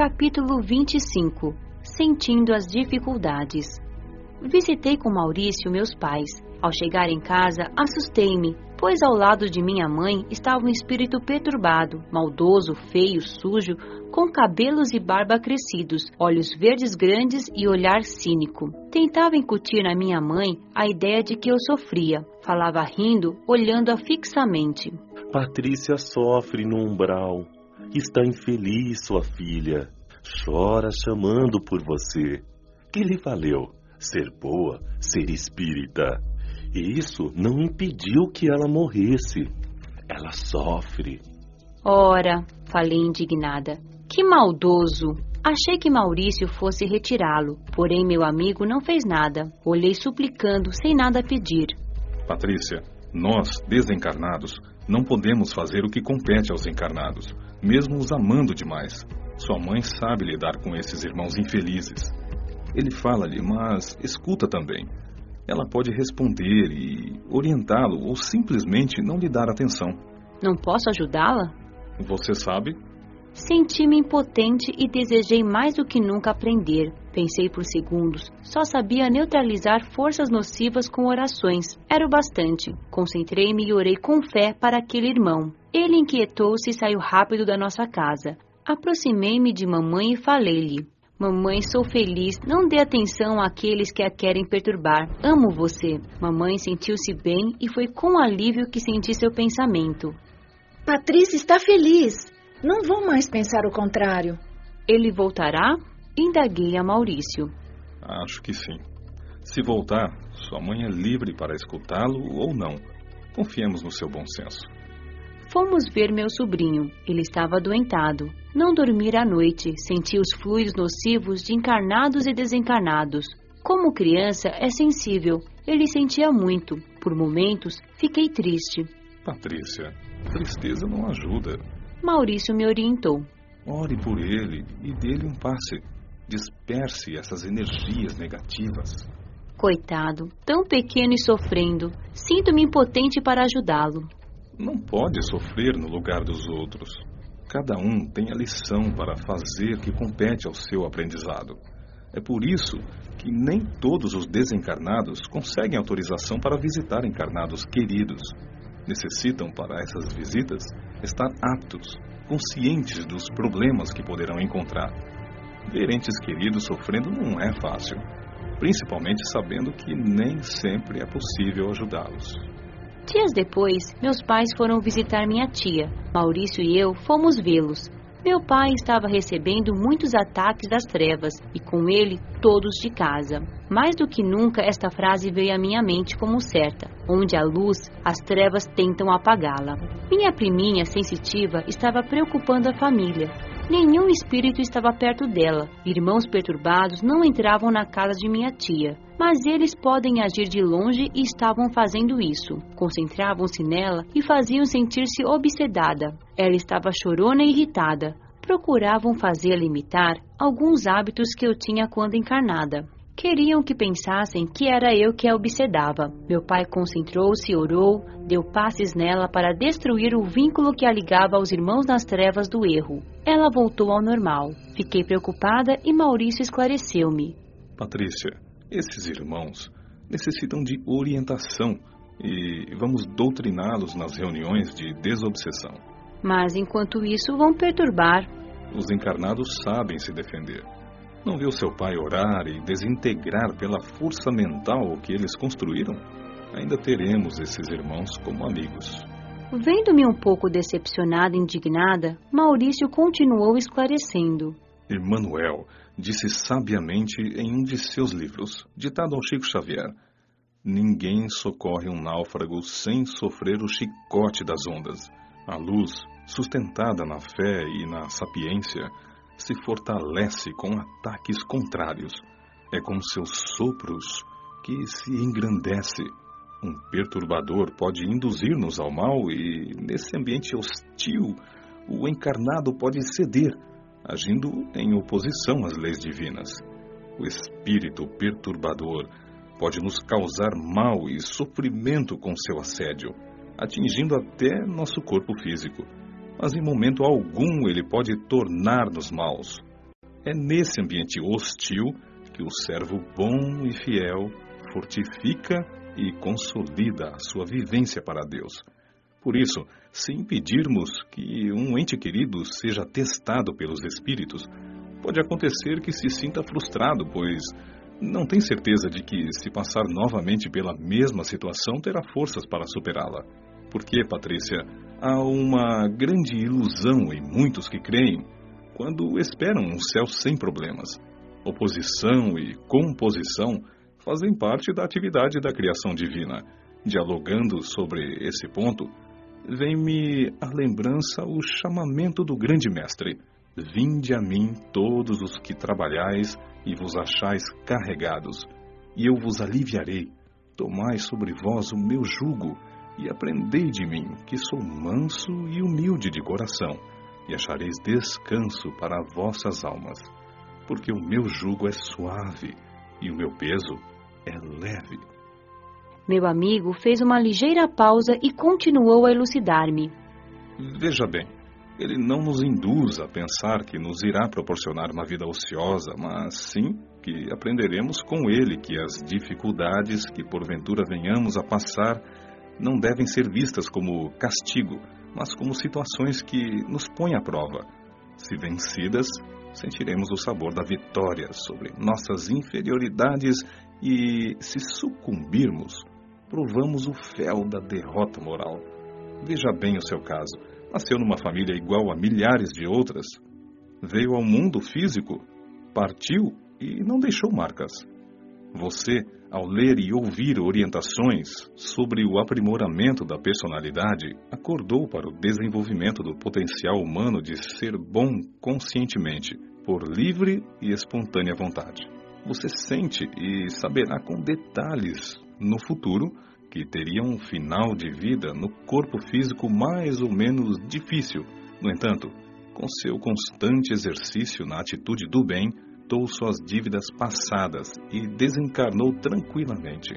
Capítulo 25 Sentindo as dificuldades. Visitei com Maurício meus pais. Ao chegar em casa, assustei-me, pois ao lado de minha mãe estava um espírito perturbado, maldoso, feio, sujo, com cabelos e barba crescidos, olhos verdes grandes e olhar cínico. Tentava incutir na minha mãe a ideia de que eu sofria. Falava rindo, olhando-a fixamente. Patrícia sofre no umbral. Está infeliz, sua filha. Chora chamando por você. Que lhe valeu? Ser boa, ser espírita. E isso não impediu que ela morresse. Ela sofre. Ora, falei indignada, que maldoso! Achei que Maurício fosse retirá-lo, porém meu amigo não fez nada. Olhei suplicando, sem nada pedir. Patrícia, nós, desencarnados, não podemos fazer o que compete aos encarnados, mesmo os amando demais. Sua mãe sabe lidar com esses irmãos infelizes. Ele fala-lhe, mas escuta também. Ela pode responder e orientá-lo ou simplesmente não lhe dar atenção. Não posso ajudá-la? Você sabe? Senti-me impotente e desejei mais do que nunca aprender. Pensei por segundos. Só sabia neutralizar forças nocivas com orações. Era o bastante. Concentrei-me e orei com fé para aquele irmão. Ele inquietou-se e saiu rápido da nossa casa. Aproximei-me de mamãe e falei-lhe: Mamãe, sou feliz. Não dê atenção àqueles que a querem perturbar. Amo você. Mamãe sentiu-se bem e foi com alívio que senti seu pensamento. Patrícia está feliz. Não vou mais pensar o contrário. Ele voltará? Indaguei a Maurício. Acho que sim. Se voltar, sua mãe é livre para escutá-lo ou não. Confiemos no seu bom senso. Fomos ver meu sobrinho. Ele estava adoentado. Não dormira à noite. Sentia os fluidos nocivos de encarnados e desencarnados. Como criança, é sensível. Ele sentia muito. Por momentos, fiquei triste. Patrícia, tristeza não ajuda. Maurício me orientou. Ore por ele e dê-lhe um passe. Disperse essas energias negativas. Coitado, tão pequeno e sofrendo. Sinto-me impotente para ajudá-lo. Não pode sofrer no lugar dos outros. Cada um tem a lição para fazer que compete ao seu aprendizado. É por isso que nem todos os desencarnados conseguem autorização para visitar encarnados queridos. Necessitam, para essas visitas, estar aptos, conscientes dos problemas que poderão encontrar. Ver entes queridos sofrendo não é fácil, principalmente sabendo que nem sempre é possível ajudá-los. Dias depois, meus pais foram visitar minha tia. Maurício e eu fomos vê-los. Meu pai estava recebendo muitos ataques das trevas e com ele todos de casa. Mais do que nunca, esta frase veio à minha mente como certa: onde há luz, as trevas tentam apagá-la. Minha priminha sensitiva estava preocupando a família. Nenhum espírito estava perto dela. Irmãos perturbados não entravam na casa de minha tia, mas eles podem agir de longe e estavam fazendo isso. Concentravam-se nela e faziam sentir-se obsedada. Ela estava chorona e irritada. Procuravam fazê-la imitar alguns hábitos que eu tinha quando encarnada. Queriam que pensassem que era eu que a obsedava. Meu pai concentrou-se, orou, deu passes nela para destruir o vínculo que a ligava aos irmãos nas trevas do erro. Ela voltou ao normal. Fiquei preocupada e Maurício esclareceu-me. Patrícia, esses irmãos necessitam de orientação e vamos doutriná-los nas reuniões de desobsessão. Mas enquanto isso, vão perturbar. Os encarnados sabem se defender. Não viu seu pai orar e desintegrar pela força mental o que eles construíram? Ainda teremos esses irmãos como amigos. Vendo-me um pouco decepcionada e indignada, Maurício continuou esclarecendo. Emmanuel disse sabiamente em um de seus livros, ditado ao Chico Xavier: Ninguém socorre um náufrago sem sofrer o chicote das ondas. A luz, sustentada na fé e na sapiência, se fortalece com ataques contrários. É com seus sopros que se engrandece. Um perturbador pode induzir-nos ao mal e, nesse ambiente hostil, o encarnado pode ceder, agindo em oposição às leis divinas. O espírito perturbador pode nos causar mal e sofrimento com seu assédio, atingindo até nosso corpo físico mas em momento algum ele pode tornar-nos maus. É nesse ambiente hostil que o servo bom e fiel fortifica e consolida a sua vivência para Deus. Por isso, se impedirmos que um ente querido seja testado pelos espíritos, pode acontecer que se sinta frustrado, pois não tem certeza de que, se passar novamente pela mesma situação, terá forças para superá-la. Porque, Patrícia, há uma grande ilusão em muitos que creem quando esperam um céu sem problemas. Oposição e composição fazem parte da atividade da criação divina. Dialogando sobre esse ponto, vem-me à lembrança o chamamento do grande mestre. Vinde a mim todos os que trabalhais e vos achais carregados, e eu vos aliviarei. Tomai sobre vós o meu jugo e aprendei de mim, que sou manso e humilde de coração, e achareis descanso para vossas almas. Porque o meu jugo é suave e o meu peso é leve. Meu amigo fez uma ligeira pausa e continuou a elucidar-me. Veja bem, ele não nos induz a pensar que nos irá proporcionar uma vida ociosa, mas sim que aprenderemos com ele que as dificuldades que porventura venhamos a passar não devem ser vistas como castigo, mas como situações que nos põem à prova. Se vencidas, sentiremos o sabor da vitória sobre nossas inferioridades e, se sucumbirmos, provamos o fel da derrota moral. Veja bem o seu caso. Nasceu numa família igual a milhares de outras. Veio ao mundo físico, partiu e não deixou marcas. Você, ao ler e ouvir orientações sobre o aprimoramento da personalidade, acordou para o desenvolvimento do potencial humano de ser bom conscientemente, por livre e espontânea vontade. Você sente e saberá com detalhes no futuro que teria um final de vida no corpo físico mais ou menos difícil. No entanto, com seu constante exercício na atitude do bem, quitou suas dívidas passadas e desencarnou tranquilamente.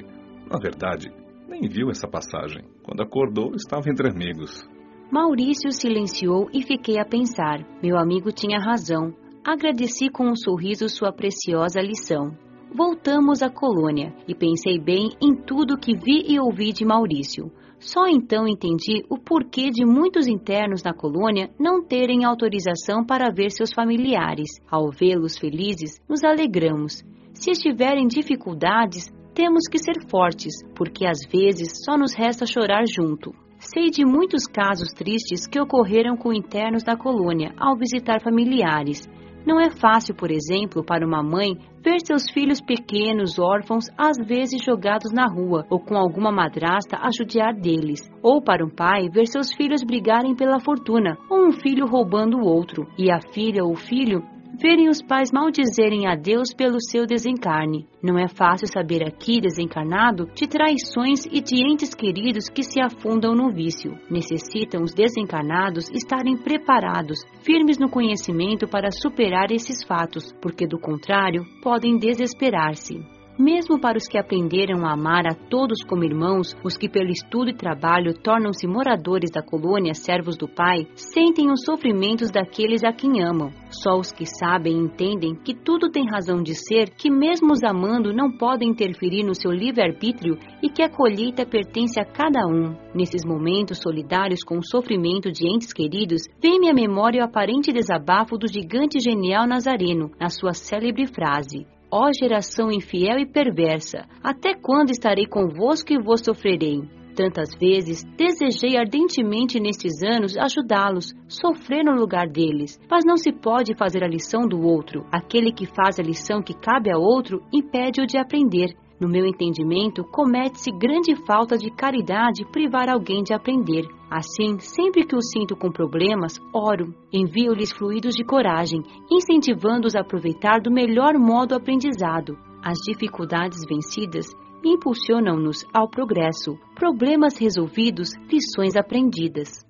Na verdade, nem viu essa passagem. Quando acordou, estava entre amigos. Maurício silenciou e fiquei a pensar. Meu amigo tinha razão. Agradeci com um sorriso sua preciosa lição. Voltamos à colônia e pensei bem em tudo que vi e ouvi de Maurício. Só então entendi o porquê de muitos internos na colônia não terem autorização para ver seus familiares. Ao vê-los felizes, nos alegramos. Se estiverem dificuldades, temos que ser fortes, porque às vezes só nos resta chorar junto. Sei de muitos casos tristes que ocorreram com internos da colônia ao visitar familiares. Não é fácil, por exemplo, para uma mãe ver seus filhos pequenos, órfãos, às vezes jogados na rua, ou com alguma madrasta a judiar deles. Ou para um pai ver seus filhos brigarem pela fortuna, ou um filho roubando o outro, e a filha ou o filho verem os pais maldizerem a Deus pelo seu desencarne. Não é fácil saber aqui, desencarnado, de traições e de entes queridos que se afundam no vício. Necessitam os desencarnados estarem preparados, firmes no conhecimento para superar esses fatos, porque do contrário podem desesperar-se. Mesmo para os que aprenderam a amar a todos como irmãos, os que pelo estudo e trabalho tornam-se moradores da colônia servos do Pai, sentem os sofrimentos daqueles a quem amam. Só os que sabem entendem que tudo tem razão de ser, que mesmo os amando não podem interferir no seu livre-arbítrio e que a colheita pertence a cada um. Nesses momentos solidários com o sofrimento de entes queridos, vem-me à memória o aparente desabafo do gigante genial Nazareno, na sua célebre frase: Ó geração infiel e perversa, até quando estarei convosco e vos sofrerei? Tantas vezes desejei ardentemente nestes anos ajudá-los, sofrer no lugar deles, mas não se pode fazer a lição do outro. Aquele que faz a lição que cabe a outro impede-o de aprender. No meu entendimento, comete-se grande falta de caridade privar alguém de aprender. Assim, sempre que o sinto com problemas, oro, envio-lhes fluidos de coragem, incentivando-os a aproveitar do melhor modo o aprendizado. As dificuldades vencidas impulsionam-nos ao progresso. Problemas resolvidos, lições aprendidas.